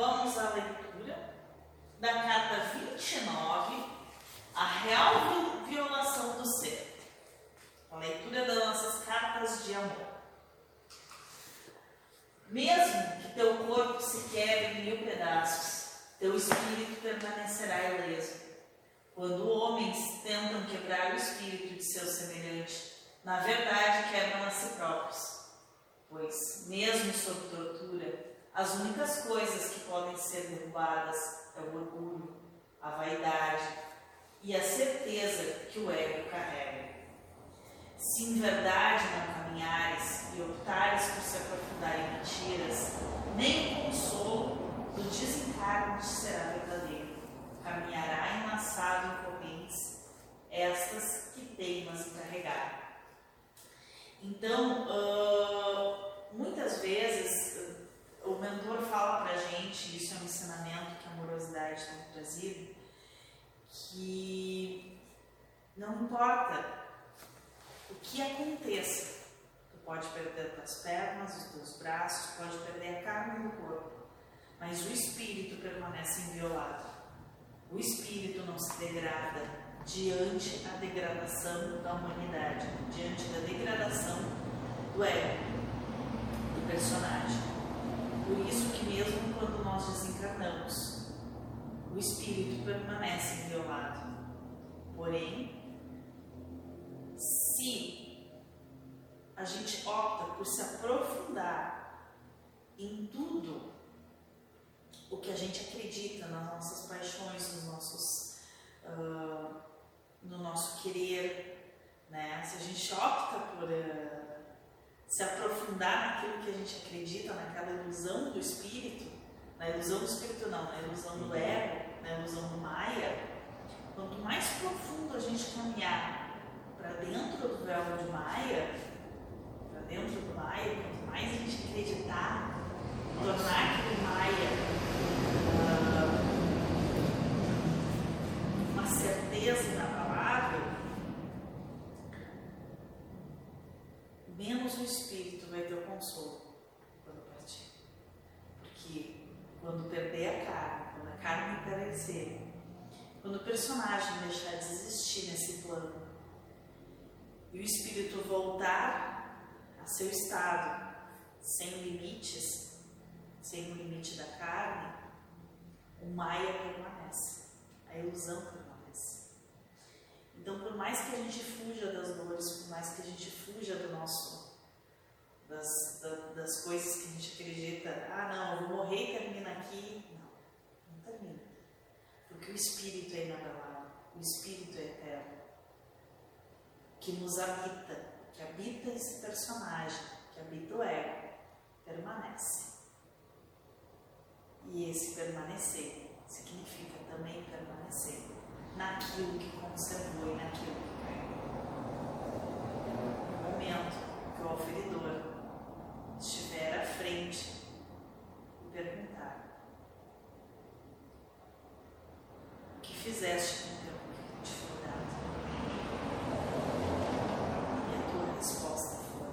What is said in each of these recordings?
vamos à leitura da carta 29, a real violação do ser. A leitura das nossas cartas de amor. Mesmo que teu corpo se quebre em mil pedaços, teu espírito permanecerá ileso. Quando homens tentam quebrar o espírito de seu semelhante, na verdade quebram a si próprios. Pois, mesmo sob tortura, as únicas coisas que podem ser derrubadas é o orgulho, a vaidade e a certeza que o ego carrega. Se em verdade não caminhares e optares por se aprofundar em mentiras, nem o consolo do desencargo te será verdadeiro. Caminhará enlaçado em correntes, estas que teimas em carregar. Então, uh, muitas vezes o mentor fala pra gente, isso é um ensinamento que a amorosidade tem trazido, que não importa o que aconteça, tu pode perder tuas pernas, os teus braços, pode perder a carne do corpo, mas o espírito permanece inviolado. O espírito não se degrada diante da degradação da humanidade, diante da degradação do ego, do personagem. Por isso que mesmo quando nós desencarnamos, o espírito permanece inviolado. Porém, se a gente opta por se aprofundar em tudo o que a gente acredita nas nossas paixões, nos nossos, uh, no nosso querer, né? Se a gente opta por uh, se aprofundar naquilo que a gente acredita, naquela ilusão do espírito, na ilusão do espírito não, na ilusão do ego, na ilusão do Maia, quanto mais profundo a gente caminhar para dentro do véu de Maia, para dentro do Maia, quanto mais a gente acreditar, tornar aquele Maia uh, uma certeza inabalável, menos o espírito vai ter o consolo quando partir. Porque quando perder a carne, quando a carne encarecer, quando o personagem deixar de existir nesse plano e o espírito voltar a seu estado sem limites, sem o limite da carne, o Maia permanece, a ilusão permanece. Então, por mais que a gente fuja das dores, por mais que a gente fuja do nosso, das, das coisas que a gente acredita, ah, não, eu vou morrer e termina aqui. Não, não termina. Porque o Espírito é inabalável, o Espírito é eterno, que nos habita, que habita esse personagem, que habita o ego, permanece. E esse permanecer significa também permanecer naquilo que conservou e naquilo que caiu. No momento que o oferidor estiver à frente e perguntar: O fizeste com o tempo que te foi dado? E a tua resposta foi: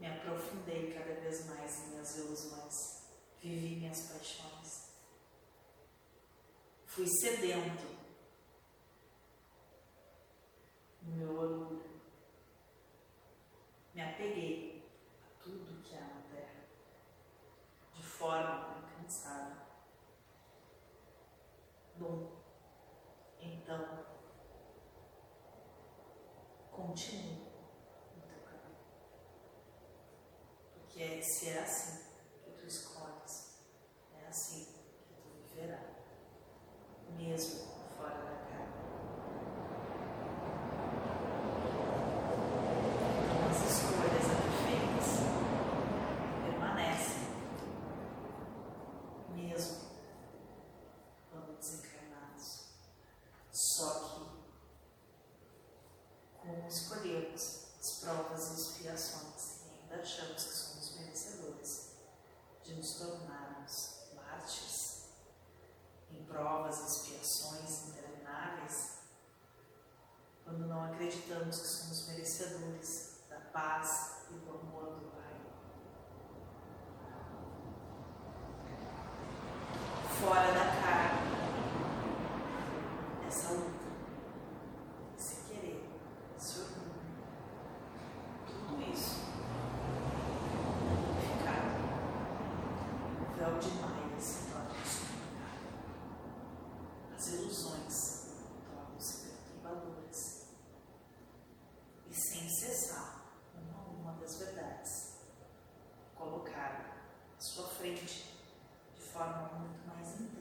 Me aprofundei cada vez mais em minhas ilusões, vivi minhas paixões fui sedento no meu orgulho. Me apeguei a tudo que há na terra, de forma incansável. Bom, então, continue no teu caminho. Porque se é assim forma muito mais intensa.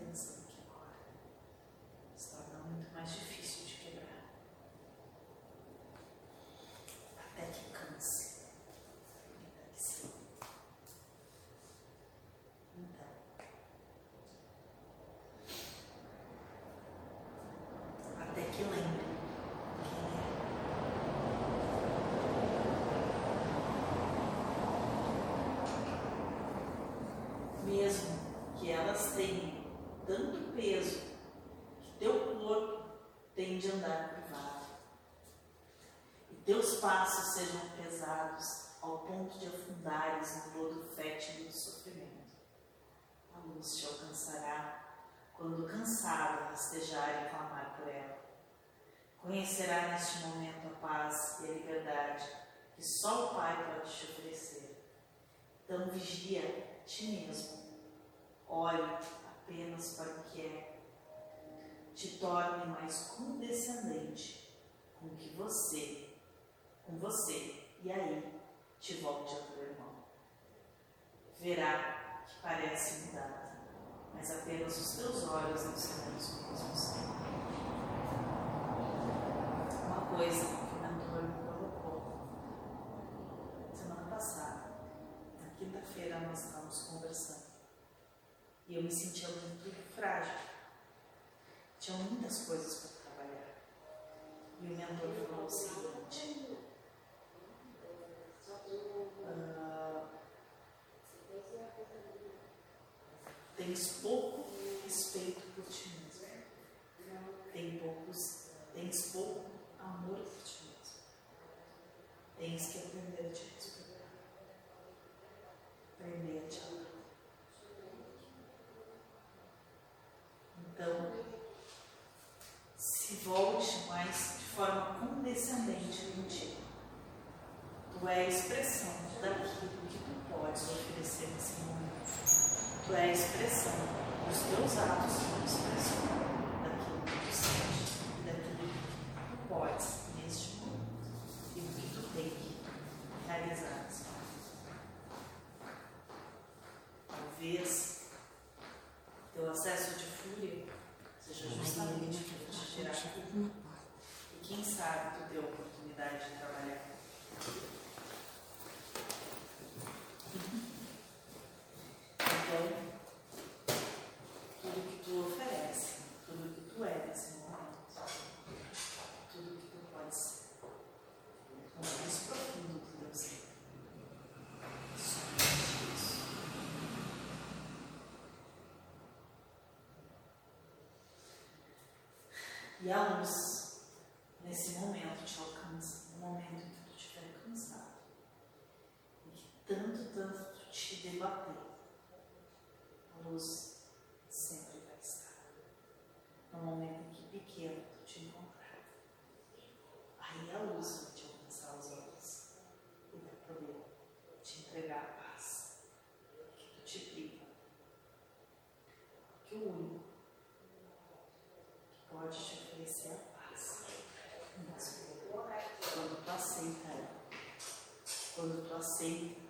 Passos sejam pesados ao ponto de afundares no lodo fétido do sofrimento. A luz te alcançará quando cansado rastejar e clamar por ela. Conhecerá neste momento a paz e a liberdade que só o Pai pode te oferecer. Então vigia ti mesmo. Olhe apenas para o que é. Te torne mais condescendente com que você, com você, e aí te volte ao teu irmão. Verá que parece mudado, mas apenas os teus olhos não serão os mesmos. Uma coisa que o mentor me colocou semana passada, na quinta-feira nós estávamos conversando e eu me sentia muito frágil. Tinha muitas coisas para trabalhar. E o mentor falou o seguinte: tens pouco respeito por ti mesmo. Tem poucos, tens pouco amor por ti mesmo. Tens que aprender a te respeitar. Aprender a te amar. Então, se volte mais de forma condescendente contigo. Tu é a expressão daquilo que tu podes oferecer nesse momento. Tu é a expressão. Dos teus atos, são expressão daquilo que tu sente, daquilo que tu podes neste momento e do que tu tem que realizar nesse momento. Talvez teu acesso de fúria seja justamente para te tirar. E quem sabe tu deu a oportunidade de trabalhar. Então, tudo que tu oferece, tudo que tu é nesse momento, tudo que tu pode ser, o mais profundo do teu ser. Somente isso. E a luz, nesse momento, te alcança, no momento em que tu estiver cansado, e que tanto, tanto tu te debater, a luz sempre vai estar. No momento em que pequeno tu te encontrar, aí a luz vai te alcançar os olhos e vai poder te entregar a paz que tu te priva. Porque o único que pode te oferecer a paz é Deus. Quando tu aceita ela, quando tu aceita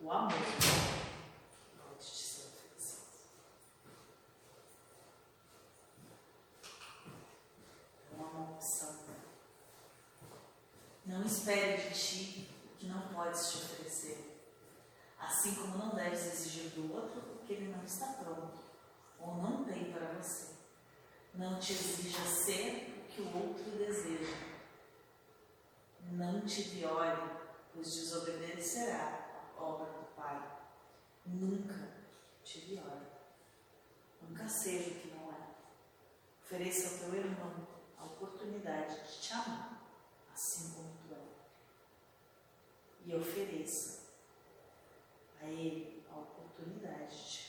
o amor que pode te ser oferecido. Então, é uma opção. Não espere de ti o que não podes te oferecer. Assim como não deves exigir do outro o que ele não está pronto ou não tem para você. Não te exija ser o que o outro deseja. Não te viole, pois desobedecerá a obra do Pai. Nunca te viole. Nunca seja o que não é. Ofereça ao teu irmão a oportunidade de te amar, assim como. E ofereça a ele a oportunidade de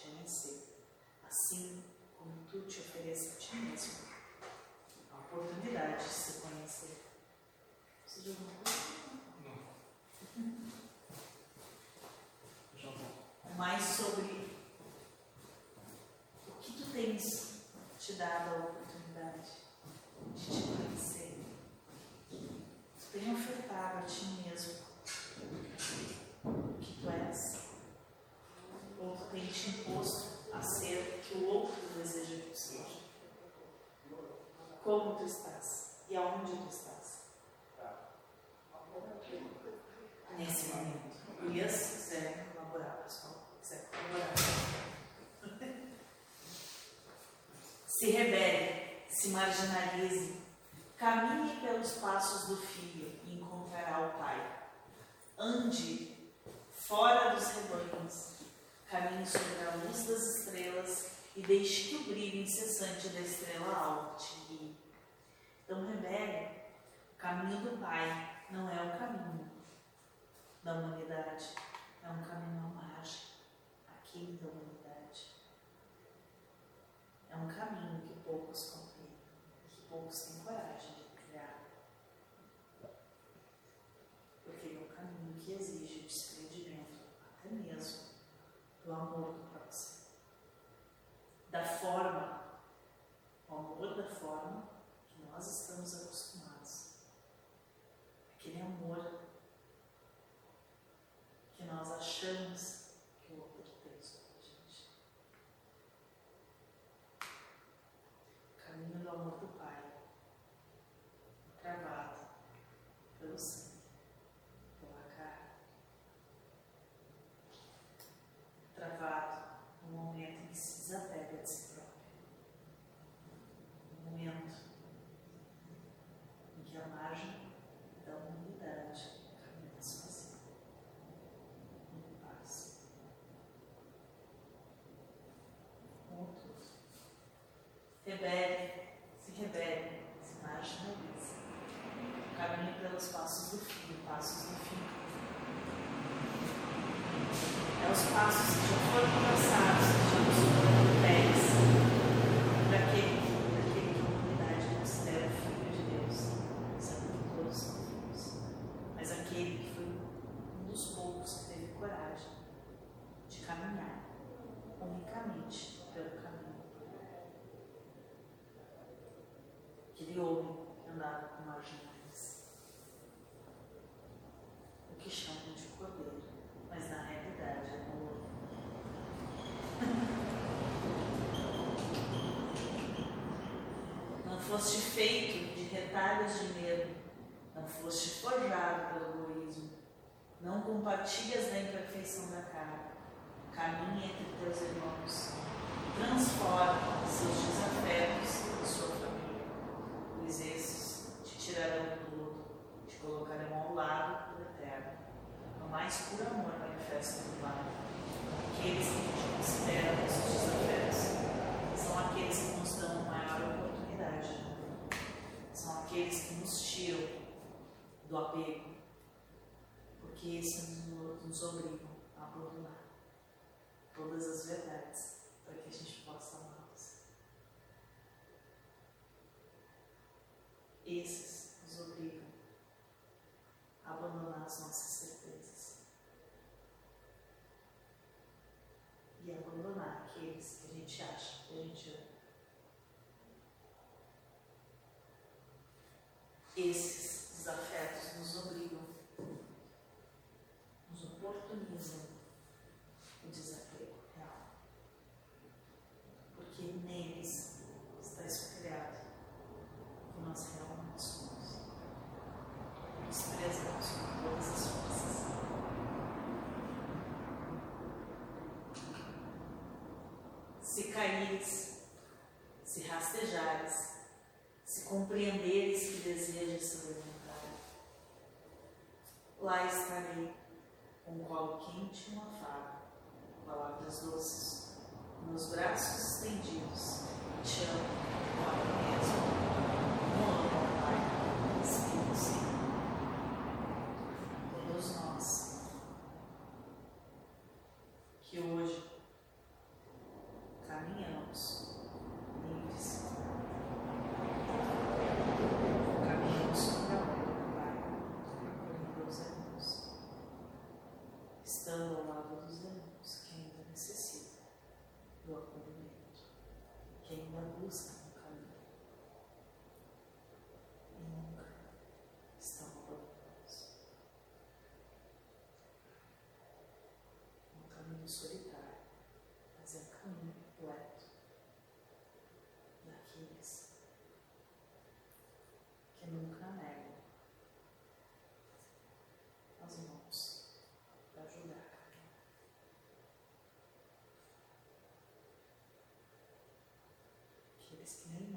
deixe que o brilho incessante da estrela alta te guie. Então, rebele, o caminho do Pai não é o caminho da humanidade, é um caminho à margem, da humanidade. É um caminho que poucos compreendem, que poucos têm coragem. Amen. foste feito de retalhos de medo, não foste forjado pelo egoísmo, não compartilhas da imperfeição da carne, caminha entre teus irmãos, transforma seus desejos Se caíres, se rastejares, se compreenderes que desejas se levantar, lá estarei com um colo quente e uma faca, palavras doces, meus braços estendidos, te amo, amor. dias que nunca negam as mãos para ajudar. Que eles querem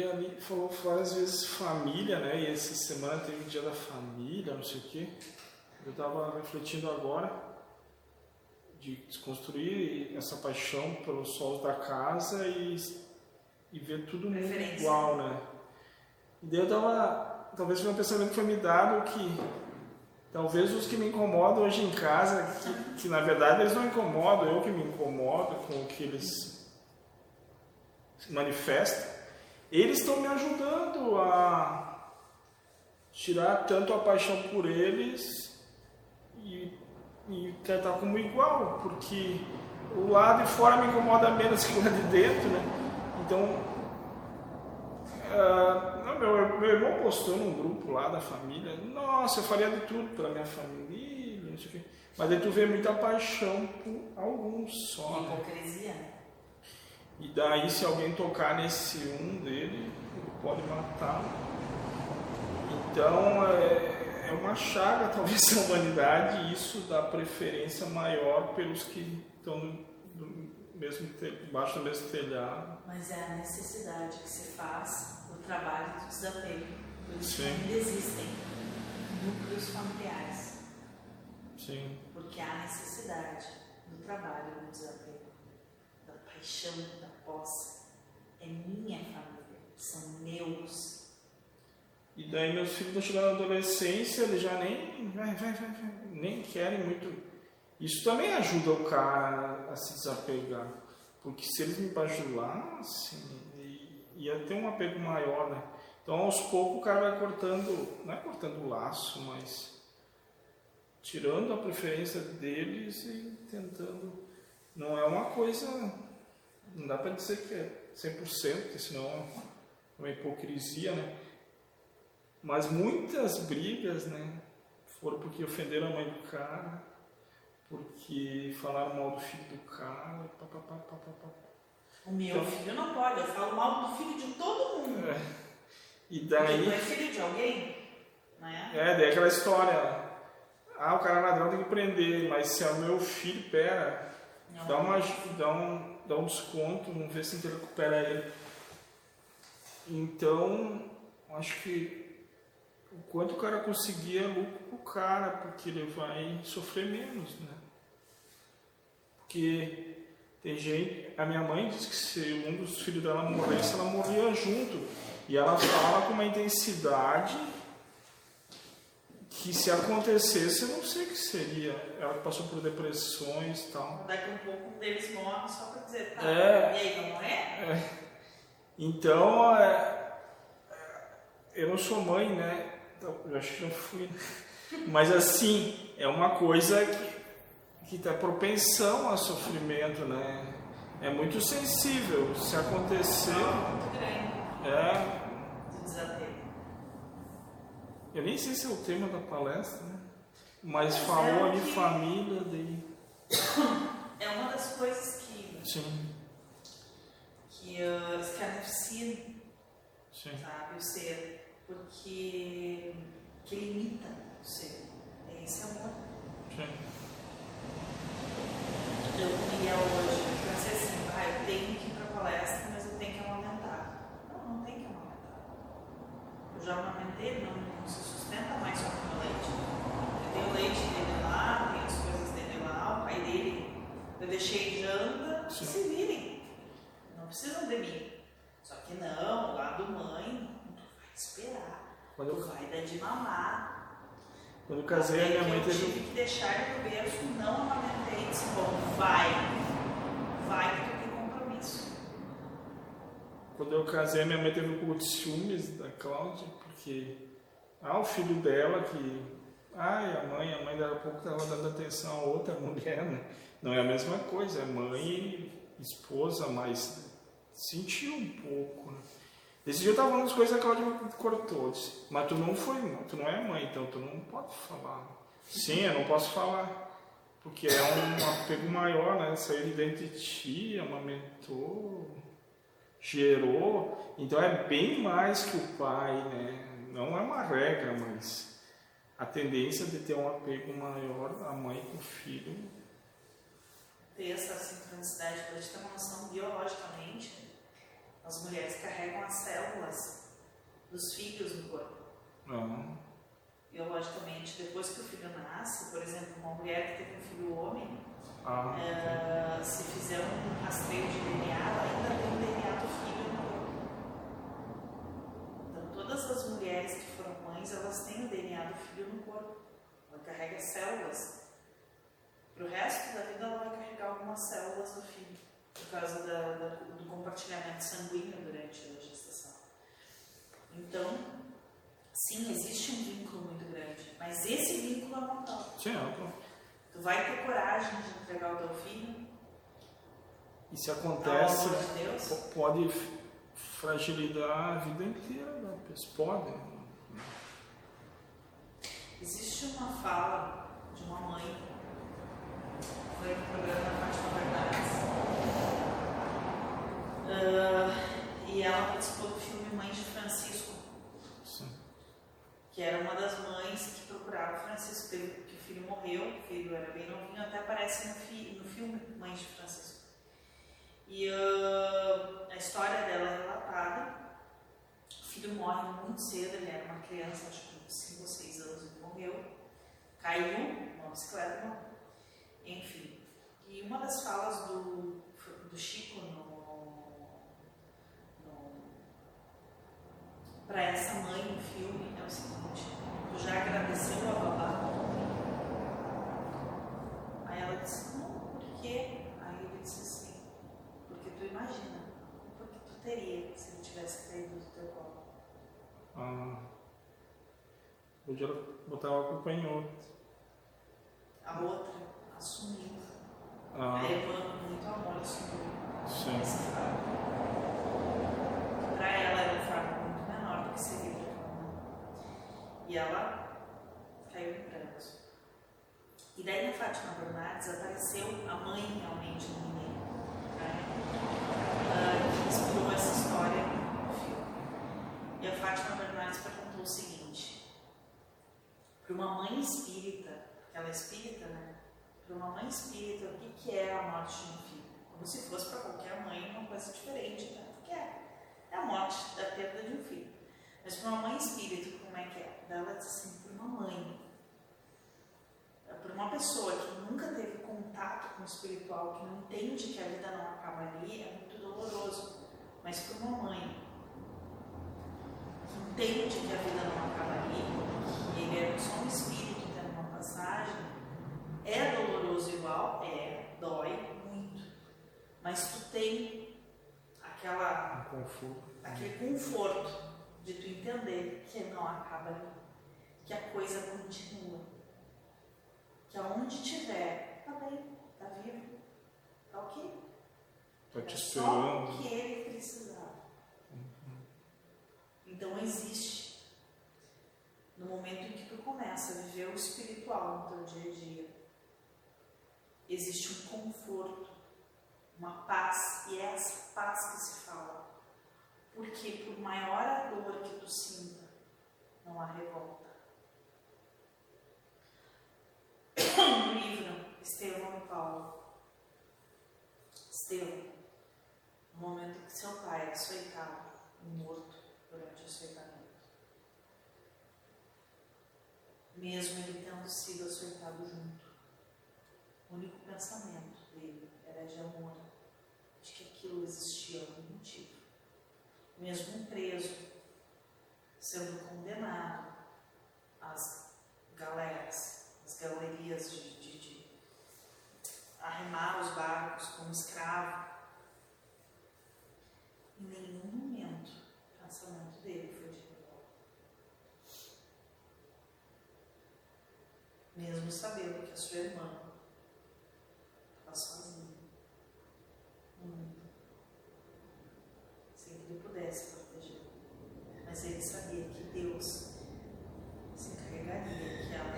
ali, falou várias vezes família, né? E essa semana teve o dia da família, não sei o quê. Eu estava refletindo agora de desconstruir essa paixão pelos solos da casa e, e ver todo mundo igual, né? E daí eu tava, talvez foi um pensamento que foi me dado que talvez os que me incomodam hoje em casa, que, que na verdade eles não incomodam, eu que me incomodo com o que eles manifestam, eles estão me ajudando a tirar tanto a paixão por eles e e tratar como igual, porque o lado de fora me incomoda menos que o lado de dentro, né? Então, uh, não, meu, meu irmão postou num grupo lá da família, nossa, eu faria de tudo pela minha família, não sei o quê. Mas aí tu vê muita paixão por alguns só. Né? E daí se alguém tocar nesse um dele, ele pode matar. Então, é, é uma chaga, talvez, da humanidade, e isso dá preferência maior pelos que estão no, mesmo debaixo do mesmo telhado. Mas é a necessidade que se faz do trabalho do desapego. Por isso Sim. ainda existem núcleos familiares. Sim. Porque há necessidade do trabalho do desapego, da paixão, da É minha família, são meus e daí meus filhos estão chegando na adolescência, eles já nem, nem querem muito. Isso também ajuda o cara a se desapegar. Porque se eles me bajulassem, ia ter um apego maior, né? Então aos poucos o cara vai cortando, não é cortando o laço, mas tirando a preferência deles e tentando. Não é uma coisa. Não dá para dizer que é 100%, senão é uma hipocrisia, né? Mas muitas brigas, né, foram porque ofenderam a mãe do cara, porque falaram mal do filho do cara, pá, pá, pá, pá, pá, pá. O meu então, filho não pode, eu falo mal do filho de todo mundo. É. E daí. Porque é filho de alguém, né? É, daí aquela história. Ah, o cara é ladrão tem que prender, mas se é o meu filho, pera, não, dá, uma, dá, um, dá um desconto, vamos ver se a gente recupera ele. Então, acho que o quanto o cara conseguir é lucro pro cara, porque ele vai sofrer menos, né? Porque tem gente. A minha mãe diz que se um dos filhos dela morresse, ela morria junto. E ela fala com uma intensidade que se acontecesse, eu não sei o que seria. Ela passou por depressões e tal. Daqui um pouco um deles morre só para dizer, tá? É, e aí, não é? é. Então, é, eu não sou mãe, né? eu acho que não fui. Mas assim, é uma coisa que que está propensão a sofrimento, né? É muito sensível. Se acontecer. Muito grande. É. Eu nem sei se é o tema da palestra, né? Mas, Mas falou é ali que... família, daí. É uma das coisas que. Sim. Que uh, escarneciam, sabe? O ser porque que limita o ser. É esse amor. Sim. Eu queria hoje, pensei assim, ah, eu tenho que ir para a palestra, mas eu tenho que amamentar. Não, não tem que amamentar. Eu já amamentei, não, não se sustenta mais só com o leite. Eu tenho o leite dele lá, tenho as coisas dele lá, o pai dele, eu deixei janta, Sim. se virem. Não precisam de mim. Só que não, lá do mãe, esperar. Quando eu... vai dar de mamar. Quando eu casei, a minha mãe teve. Eu tive que deixar ele no berço, não amamentei, disse, bom, vai, vai que tu tem compromisso. Quando eu casei, a minha mãe teve um pouco de ciúmes da Cláudia, ah, o filho dela que. Ai, a mãe, a mãe dela pouco estava dando atenção a outra mulher, né? Não é a mesma coisa, é mãe esposa, mas sentiu um pouco, né? Esse dia eu tava falando as coisas que a Cláudia cortou. Disse, mas tu não foi, tu não é mãe, então tu não pode falar. Sim, eu não posso falar. Porque é um apego maior, né? Saiu de dentro de ti, amamentou, gerou. Então é bem mais que o pai, né? Não é uma regra, mas a tendência de ter um apego maior a mãe com o filho. Ter essa sincronicidade, a gente ter uma noção biologicamente As mulheres carregam as células dos filhos no corpo. Uhum. Biologicamente, depois que o filho nasce, por exemplo, uma mulher que teve um filho homem, Ah, eh, se fizer um rastreio de DNA, ela ainda tem o DNA do filho no corpo. Então, todas as mulheres que foram mães, elas têm o DNA do filho no corpo. Ela carrega células. Para o resto da vida, ela vai carregar algumas células do filho, por causa da- da- do compartilhamento sanguíneo durante a gestação. Então, sim, existe um vínculo muito grande, mas esse vínculo é mortal. sim, é. Tu vai ter coragem de entregar o teu filho E se acontece, de pode fragilizar a vida inteira da pessoa. Pode. Existe uma fala de uma mãe, foi no programa Fátima Bernardes, Ah, e ela participou do filme Mãe de Francisco, Sim. que era uma das mães que procurava o Francisco, que o filho morreu, o filho era bem novinho, até aparece no, fi- no filme Mãe de Francisco. E ah, a história dela é relatada. O filho morre muito cedo, ele era uma criança, acho 5 ou 6 anos, ele morreu. Caiu numa bicicleta. Enfim. E uma das falas do, do Chico no, para essa mãe no filme é o seguinte: Tu já agradeceu a babá? Aí ela disse: Não, por quê? Aí ele disse assim: Porque tu imagina, porque tu teria se ele tivesse caído do teu colo. Ah, hoje ela botava a culpa em outro. A outra assumiu. Ah, A com muito amor, assumiu sim. Para ela era um fardo muito menor do que seria aquela mãe. E ela caiu em prantos. E daí na Fátima Bernardes apareceu a mãe realmente do menino, né? Que inspirou essa história no filme. E a Fátima Bernardes perguntou o seguinte: para uma mãe espírita, porque ela é espírita, né? Para uma mãe espírita, o que, que é a morte de um filho? Como se fosse para qualquer mãe uma coisa diferente, né? Porque é, é a morte da perda de um filho. Mas para uma mãe espírita, como é que é? Ela diz assim: para uma mãe, para uma pessoa que nunca teve contato com o espiritual, que não entende que a vida não acaba ali, é muito doloroso. Mas para uma mãe que entende que a vida não acaba ali, que ele é só um espírito tendo uma passagem, é doloroso igual? É, dói muito. Mas tu tem aquela, Um conforto. aquele conforto de tu entender que não acaba ali, que a coisa continua. Que aonde tiver, tá bem, tá vivo, tá ok. Tá te É só o que ele precisava. Então existe. No momento em que tu começa a viver o espiritual no teu dia a dia, existe um conforto, uma paz, e é essa paz que se fala. Porque por maior a dor que tu sinta, não há revolta. No livro Estevão Paulo, Estevão, no momento que seu pai é açoitado, morto durante o açoitamento. Mesmo ele tendo sido açoitado junto, o único pensamento dele era de amor, de que aquilo existia algum motivo. Mesmo preso, sendo condenado às galeras, às galerias de, de, de arremar os barcos como escravo, em nenhum momento o pensamento dele foi de revolta. Mesmo sabendo que a sua irmã estava sozinha no mundo, sem que ele pudesse proteger. Mas ele sabia que Deus se encarregaria, que ela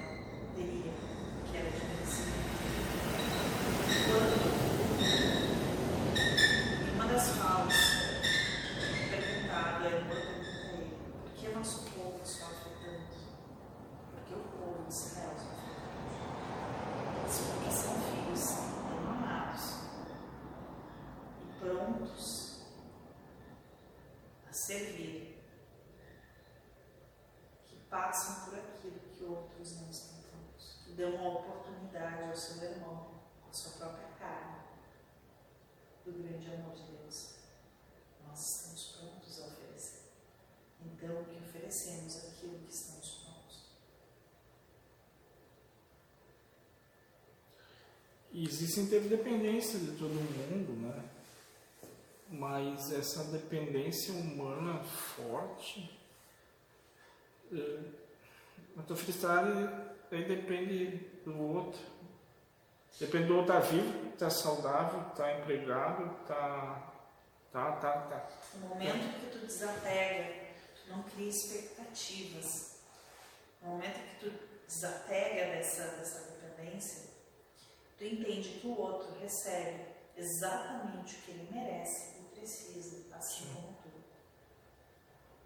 teria, que era de merecimento. Quando, em uma das falas, perguntado, a irmã pergunta a ele, por que nosso povo sofre tanto? Por que o povo de Israel sofre tanto? Ele disse, passam por aquilo que outros não estão prontos, que dão oportunidade ao seu irmão, à sua própria carne, do grande amor de Deus. Nós estamos prontos a oferecer. Então, que oferecemos aquilo que estamos prontos. Existe interdependência de todo mundo, né? Mas essa dependência humana forte é, tua felicidade aí depende do outro. Depende do outro estar tá vivo, estar tá saudável, estar tá empregado, tá. Tá, tá, tá. No momento que tu desapega, tu não cria expectativas. No momento que tu desapega dessa, dessa dependência, tu entende que o outro recebe exatamente o que ele merece e precisa, assim como tu.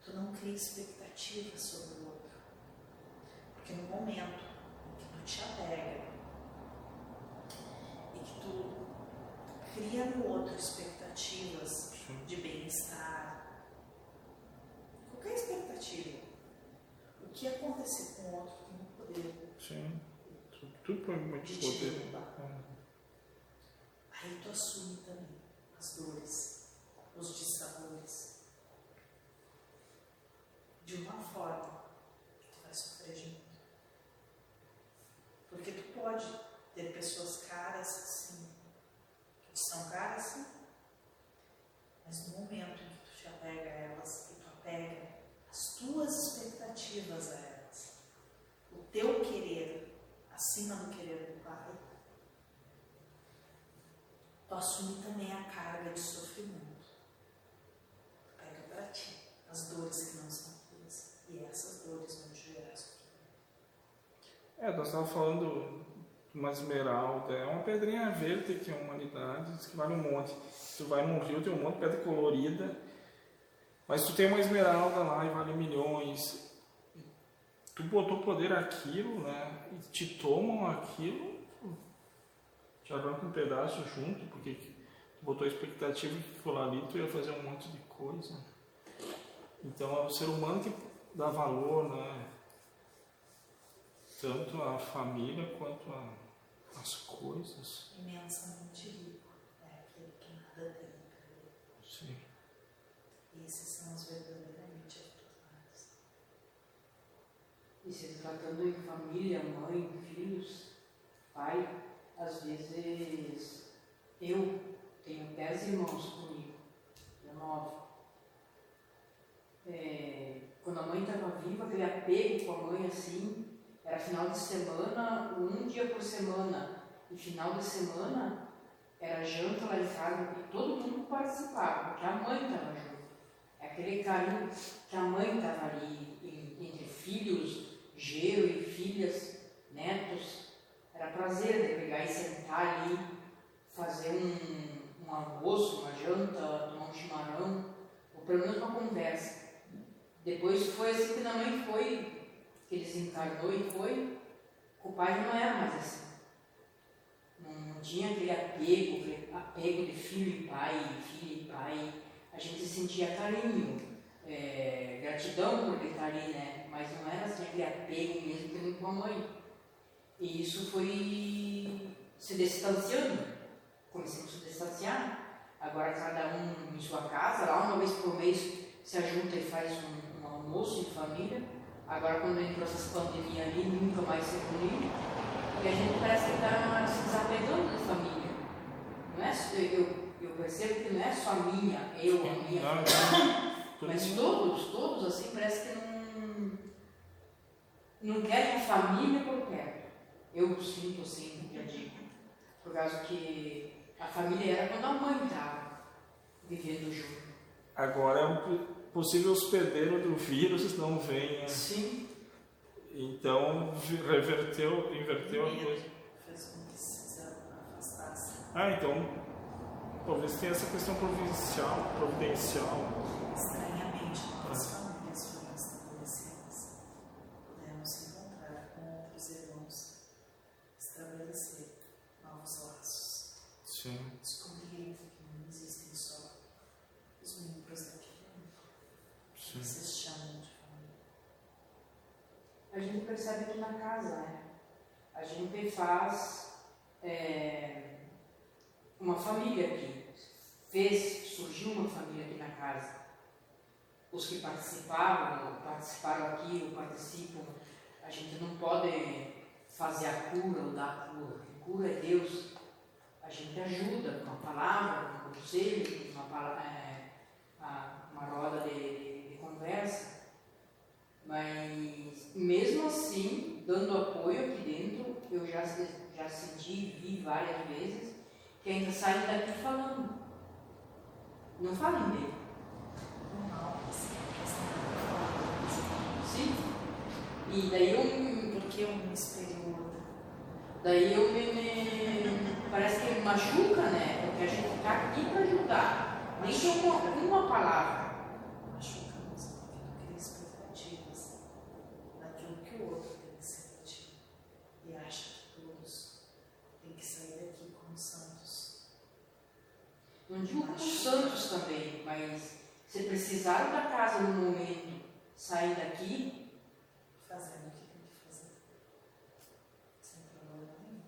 Tu não cria expectativas sobre o outro. Porque no momento te apega e que tu cria no outro expectativas de bem-estar, qualquer expectativa, o que acontecer com o outro tem o poder. Sim. Tudo por muito de poder. É. Aí tu assume também as dores, os dissabores de uma forma que tu vai sofrer junto. Tu pode ter pessoas caras sim, que são caras sim, mas no momento em que tu te apega a elas, que tu apega as tuas expectativas a elas, o teu querer acima do querer do Pai, tu assume também a carga de sofrimento. Pega para ti as dores que não são e essas dores vão. É, nós estávamos falando de uma esmeralda, é uma pedrinha verde que a humanidade diz que vale um monte. Tu vai num rio, tem um monte de pedra colorida, mas tu tem uma esmeralda lá e vale milhões. Tu botou poder aquilo, né? E te tomam aquilo, te arranca um pedaço junto, porque tu botou a expectativa que ficou ali, tu ia fazer um monte de coisa. Então é o ser humano que dá valor, né? Tanto à família quanto às coisas. Imensamente rico é aquele que nada tem para ele. Sim. Esses são os verdadeiramente afortunados. E se tratando em família, mãe, filhos, pai, às vezes eu tenho dez irmãos comigo, eu nove. É, quando a mãe estava viva, aquele apego com a mãe assim, era final de semana, um dia por semana, e final de semana era janta lá em casa, e todo mundo participava, porque a mãe estava junto. É aquele carinho que a mãe estava ali, entre filhos, gero e filhas, netos. Era prazer de pegar e sentar ali, fazer um, um almoço, uma janta, tomar um chimarrão, ou pelo menos uma conversa. Depois foi assim que a mãe foi, que ele se encarnou e foi, o pai não era mais assim. Não, não tinha aquele apego, apego de filho e pai, filho e pai. A gente sentia carinho, é, gratidão por ele estar ali, né? Mas não era assim aquele apego mesmo que com a mãe. E isso foi se distanciando. Começamos a se distanciar. Agora cada um em sua casa, lá uma vez por mês se ajunta e faz um, almoço em família. Agora, quando entrou essa pandemia ali, nunca mais se reuniu. E a gente parece que está se desapegando da família. Não é, eu, eu percebo que não é só a minha, eu, a minha família. Mas todos, todos, assim, parece que não, não querem a família por perto. Eu sinto assim a dia. Por causa que a família era quando a mãe estava vivendo junto. Agora é um possível hospedeiro do vírus não venha. Sim. Então reverteu, inverteu a coisa. Fez com que se afastasse. Ah, então talvez tenha essa questão provincial, providencial. Percebe aqui na casa, né? A gente faz é, uma família aqui. Fez, surgiu uma família aqui na casa. Os que participavam, participaram aqui ou participam, a gente não pode fazer a cura ou dar a cura. A cura é Deus. A gente ajuda com a palavra, com o conselho, com uma, é, uma roda de, de, de conversa. Mas mesmo assim, dando apoio aqui dentro, eu já, já senti, vi várias vezes, que ainda saem daqui falando. Não falem dele. Sim. E daí eu. Porque um espelho o outro. Daí eu me, me, Parece que machuca, né? Porque a gente está aqui para ajudar. Nem que uma, uma palavra. Machuca, mas porque cria expectativas daquilo que o outro tem que ser ti. E acha que todos têm que sair daqui como santos. Não digo como santos também, mas se precisaram da casa no momento, sair daqui, Fazendo o que tem que fazer. Sem problema nenhum.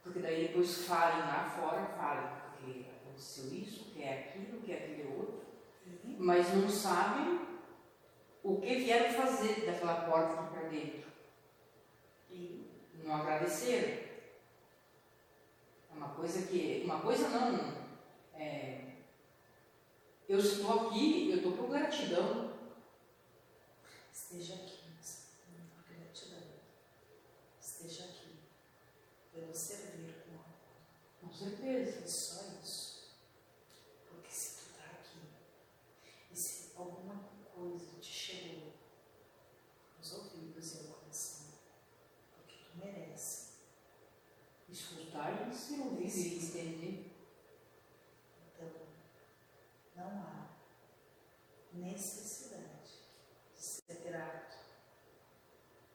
porque daí depois falem lá fora, falem, porque aconteceu isso, que é aquilo, que é aquele outro, mas não sabem o que vieram fazer daquela porta para dentro. E Não agradeceram. Uma coisa que. Uma coisa não. é, eu estou aqui, eu estou por gratidão. esteja aqui, por gratidão. Esteja aqui. Pelo servir com amor. Com certeza. É só isso. Porque se tu tá aqui e se alguma coisa te chegou nos ouvidos e ao coração, porque tu merece. Escutar e se ouvir e entender. Então, não há necessidade de ser grato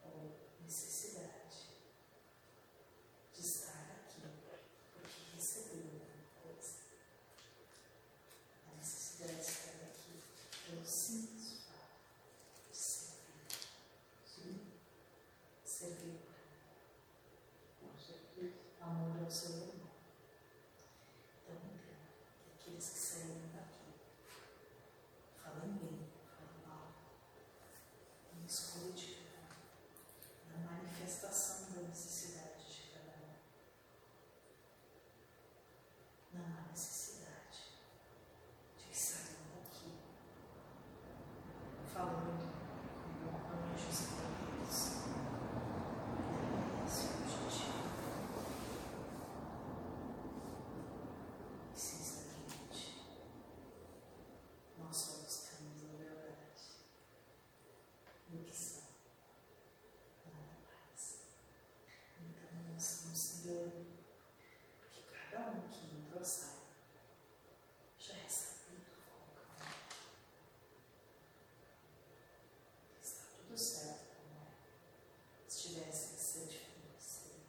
ou necessidade de estar aqui porque recebeu alguma coisa. A necessidade de estar aqui pelo simples fato de servir. Sim? Servir Com certeza. por amor ao seu irmão. Então, entenda que aqueles que saíram daqui, falem bem, falem mal, não escute na manifestação da necessidade de cada um. Não há necessidade de que saiam daqui falando como anjos e guerreiros. Não é esse o objetivo. Sinceramente, nós só buscamos a verdade do que são, nada mais. Então, nós não se engane, porque cada um que entra ou sai já é sabido como caminhar. Está tudo certo como é. Se tivesse que ser diferente, seria.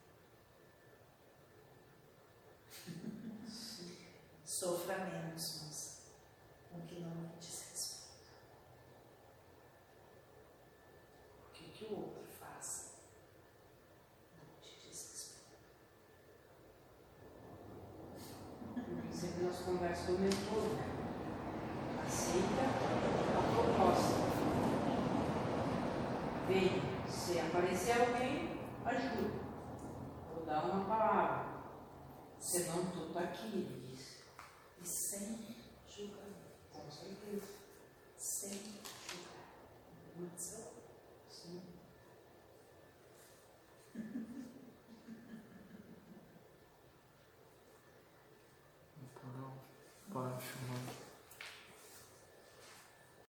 Sofra menos, mas com que não lhe diz respeito. O que, que o outro faça não te diz respeito. Nós conversamos do mentor, né? Aceita a proposta. Vem, se aparecer alguém,